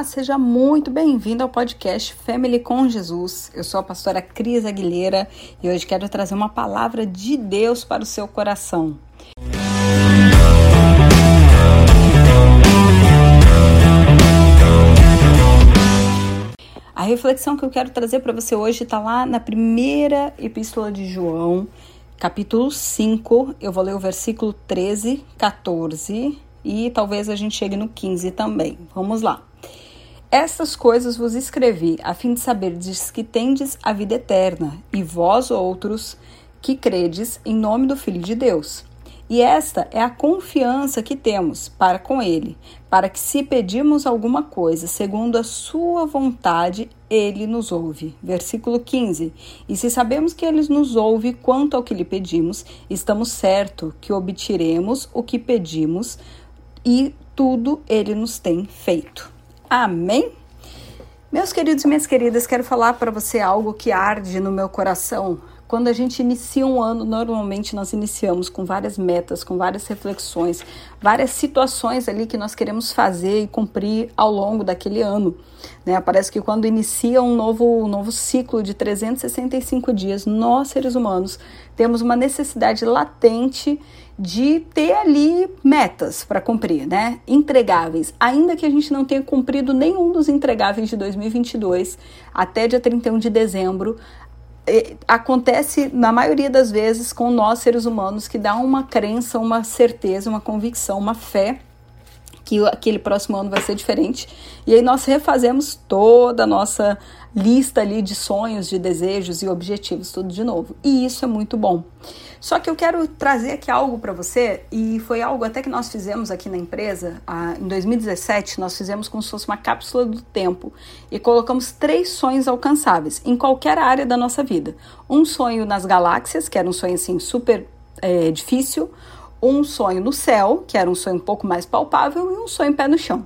Olá, seja muito bem-vindo ao podcast Family com Jesus. Eu sou a pastora Cris Aguilheira e hoje quero trazer uma palavra de Deus para o seu coração. A reflexão que eu quero trazer para você hoje está lá na primeira epístola de João, capítulo 5. Eu vou ler o versículo 13, 14 e talvez a gente chegue no 15 também. Vamos lá. Estas coisas vos escrevi, a fim de saberdes que tendes a vida eterna, e vós outros que credes em nome do Filho de Deus. E esta é a confiança que temos para com Ele, para que, se pedirmos alguma coisa segundo a Sua vontade, Ele nos ouve. Versículo 15. E se sabemos que Ele nos ouve quanto ao que lhe pedimos, estamos certos que obtiremos o que pedimos e tudo ele nos tem feito. Amém? Meus queridos e minhas queridas, quero falar para você algo que arde no meu coração. Quando a gente inicia um ano, normalmente nós iniciamos com várias metas, com várias reflexões, várias situações ali que nós queremos fazer e cumprir ao longo daquele ano. Né? Parece que quando inicia um novo, um novo ciclo de 365 dias, nós, seres humanos, temos uma necessidade latente de ter ali metas para cumprir, né? Entregáveis. Ainda que a gente não tenha cumprido nenhum dos entregáveis de 2022 até dia 31 de dezembro, acontece na maioria das vezes com nós seres humanos que dá uma crença, uma certeza, uma convicção, uma fé que aquele próximo ano vai ser diferente. E aí nós refazemos toda a nossa lista ali de sonhos, de desejos e objetivos, tudo de novo. E isso é muito bom. Só que eu quero trazer aqui algo para você, e foi algo até que nós fizemos aqui na empresa, em 2017, nós fizemos como se fosse uma cápsula do tempo e colocamos três sonhos alcançáveis em qualquer área da nossa vida. Um sonho nas galáxias, que era um sonho assim super é, difícil, um sonho no céu, que era um sonho um pouco mais palpável, e um sonho pé no chão.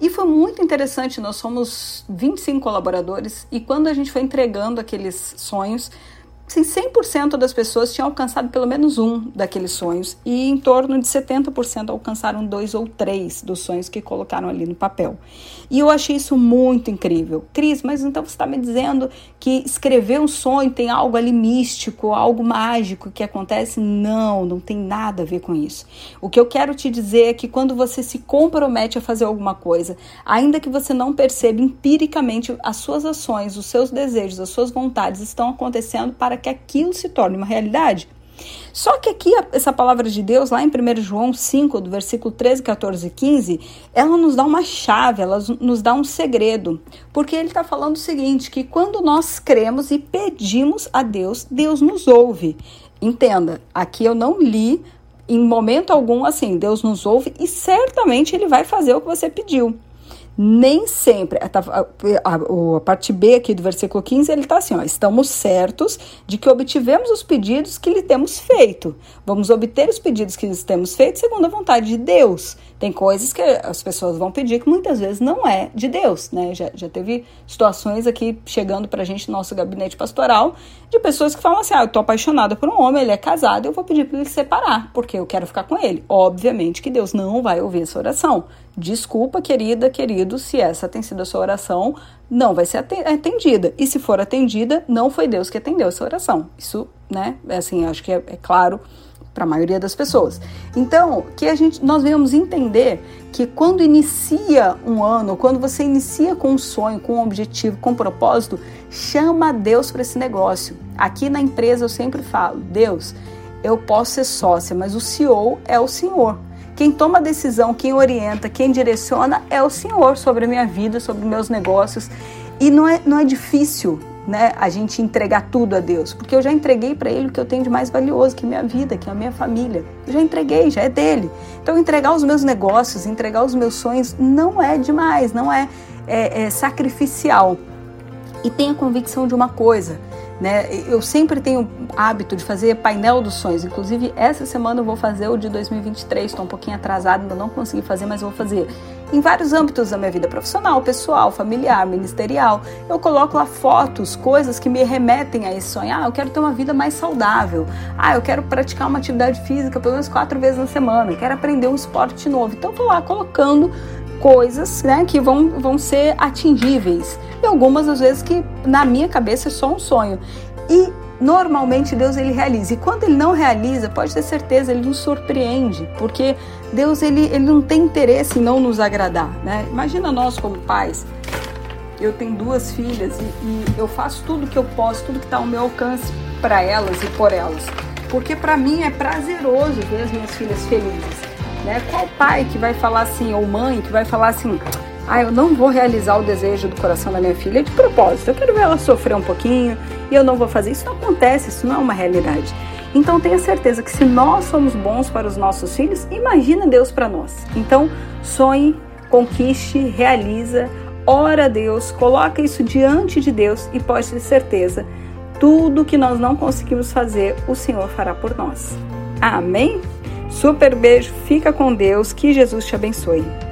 E foi muito interessante, nós somos 25 colaboradores e quando a gente foi entregando aqueles sonhos, assim, 100% das pessoas tinham alcançado pelo menos um daqueles sonhos e em torno de 70% alcançaram dois ou três dos sonhos que colocaram ali no papel. E eu achei isso muito incrível. Cris, mas então você está me dizendo que escrever um sonho tem algo ali místico, algo mágico que acontece? Não, não tem nada a ver com isso. O que eu quero te dizer é que quando você se compromete a fazer alguma coisa, ainda que você não perceba empiricamente as suas ações, os seus desejos, as suas vontades estão acontecendo para que aquilo se torne uma realidade. Só que aqui, essa palavra de Deus, lá em 1 João 5, do versículo 13, 14 e 15, ela nos dá uma chave, ela nos dá um segredo. Porque ele está falando o seguinte: que quando nós cremos e pedimos a Deus, Deus nos ouve. Entenda, aqui eu não li em momento algum assim, Deus nos ouve e certamente ele vai fazer o que você pediu nem sempre. Tá, a, a, a, parte B aqui do versículo 15, ele está assim: ó, estamos certos de que obtivemos os pedidos que lhe temos feito. Vamos obter os pedidos que lhes temos feito segundo a vontade de Deus. Tem coisas que as pessoas vão pedir que muitas vezes não é de Deus, né? Já, já teve situações aqui chegando pra gente no nosso gabinete pastoral de pessoas que falam assim: ah, eu tô apaixonada por um homem, ele é casado, eu vou pedir para ele separar, porque eu quero ficar com ele. Obviamente que Deus não vai ouvir essa oração. Desculpa, querida, querido, se essa tem sido a sua oração, não vai ser atendida. E se for atendida, não foi Deus que atendeu essa oração. Isso, né, é assim, acho que é, é claro para a maioria das pessoas. Então, que a gente nós venhamos entender que quando inicia um ano, quando você inicia com um sonho, com um objetivo, com um propósito, chama Deus para esse negócio. Aqui na empresa eu sempre falo, Deus, eu posso ser sócia, mas o CEO é o Senhor. Quem toma a decisão, quem orienta, quem direciona é o Senhor sobre a minha vida, sobre meus negócios. E não é, não é difícil né, a gente entregar tudo a Deus, porque eu já entreguei para Ele o que eu tenho de mais valioso, que é minha vida, que é a minha família. Eu já entreguei, já é dele. Então, entregar os meus negócios, entregar os meus sonhos, não é demais, não é, é, é sacrificial. E tenha convicção de uma coisa, né? Eu sempre tenho hábito de fazer painel dos sonhos. Inclusive, essa semana eu vou fazer o de 2023. Estou um pouquinho atrasada, ainda não consegui fazer, mas vou fazer. Em vários âmbitos da minha vida profissional, pessoal, familiar, ministerial, eu coloco lá fotos, coisas que me remetem a esse sonho. Ah, eu quero ter uma vida mais saudável. Ah, eu quero praticar uma atividade física pelo menos quatro vezes na semana. Eu quero aprender um esporte novo. Então, tô lá colocando coisas né, que vão, vão ser atingíveis. E algumas, às vezes, que na minha cabeça é só um sonho. E normalmente Deus ele realiza. E quando ele não realiza, pode ter certeza, ele nos surpreende, porque Deus ele, ele não tem interesse em não nos agradar, né? Imagina nós como pais. Eu tenho duas filhas e, e eu faço tudo que eu posso, tudo que está ao meu alcance para elas e por elas, porque para mim é prazeroso ver as minhas filhas felizes, né? Qual pai que vai falar assim ou mãe que vai falar assim? ah, eu não vou realizar o desejo do coração da minha filha de propósito, eu quero ver ela sofrer um pouquinho e eu não vou fazer. Isso não acontece, isso não é uma realidade. Então tenha certeza que se nós somos bons para os nossos filhos, imagina Deus para nós. Então sonhe, conquiste, realiza, ora a Deus, coloca isso diante de Deus e pode ter certeza, tudo que nós não conseguimos fazer, o Senhor fará por nós. Amém? Super beijo, fica com Deus, que Jesus te abençoe.